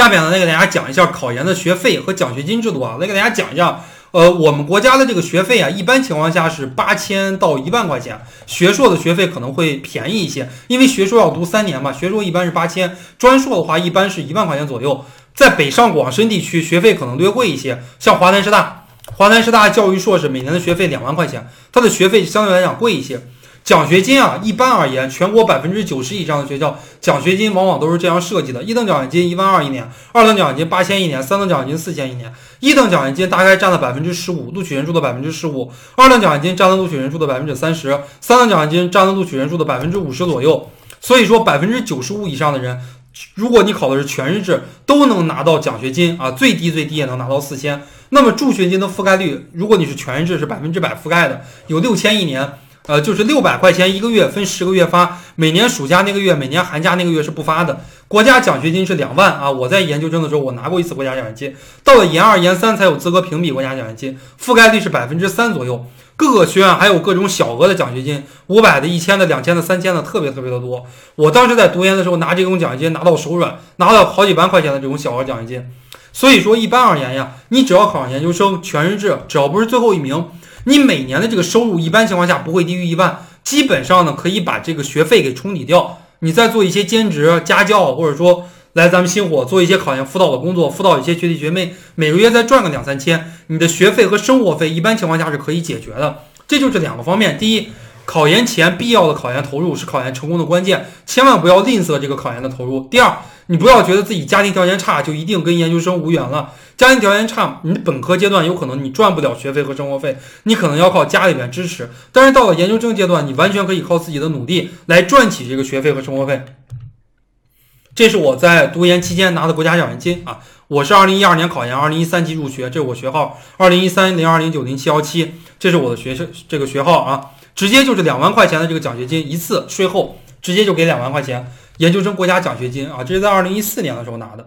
下面呢，来给大家讲一下考研的学费和奖学金制度啊。来给大家讲一下，呃，我们国家的这个学费啊，一般情况下是八千到一万块钱。学硕的学费可能会便宜一些，因为学硕要读三年嘛，学硕一般是八千，专硕的话一般是一万块钱左右。在北上广深地区，学费可能略贵一些，像华南师大，华南师大教育硕士每年的学费两万块钱，它的学费相对来讲贵一些。奖学金啊，一般而言，全国百分之九十以上的学校奖学金往往都是这样设计的：一等奖学金一万二一年，二等奖学金八千一年，三等奖学金四千一年。一等奖学金大概占了百分之十五，录取人数的百分之十五；二等奖学金占了录取人数的百分之三十，三等奖学金占了录取人数的百分之五十左右。所以说，百分之九十五以上的人，如果你考的是全日制，都能拿到奖学金啊，最低最低也能拿到四千。那么助学金的覆盖率，如果你是全日制，是百分之百覆盖的，有六千一年。呃，就是六百块钱一个月，分十个月发。每年暑假那个月，每年寒假那个月是不发的。国家奖学金是两万啊！我在研究生的时候，我拿过一次国家奖学金。到了研二、研三才有资格评比国家奖学金，覆盖率是百分之三左右。各个学院还有各种小额的奖学金，五百的、一千的、两千的、三千的，特别特别的多。我当时在读研的时候，拿这种奖学金拿到手软，拿了好几万块钱的这种小额奖学金。所以说，一般而言呀，你只要考上研究生全日制，只要不是最后一名。你每年的这个收入一般情况下不会低于一万，基本上呢可以把这个学费给冲抵掉。你再做一些兼职、家教，或者说来咱们星火做一些考研辅导的工作，辅导一些学弟学妹，每个月再赚个两三千，你的学费和生活费一般情况下是可以解决的。这就是两个方面：第一，考研前必要的考研投入是考研成功的关键，千万不要吝啬这个考研的投入；第二，你不要觉得自己家庭条件差就一定跟研究生无缘了。家庭条件差，你本科阶段有可能你赚不了学费和生活费，你可能要靠家里边支持。但是到了研究生阶段，你完全可以靠自己的努力来赚起这个学费和生活费。这是我在读研期间拿的国家奖学金啊！我是二零一二年考研，二零一三级入学，这是我学号二零一三零二零九零七幺七，这是我的学生这个学号啊，直接就是两万块钱的这个奖学金，一次税后直接就给两万块钱研究生国家奖学金啊！这是在二零一四年的时候拿的。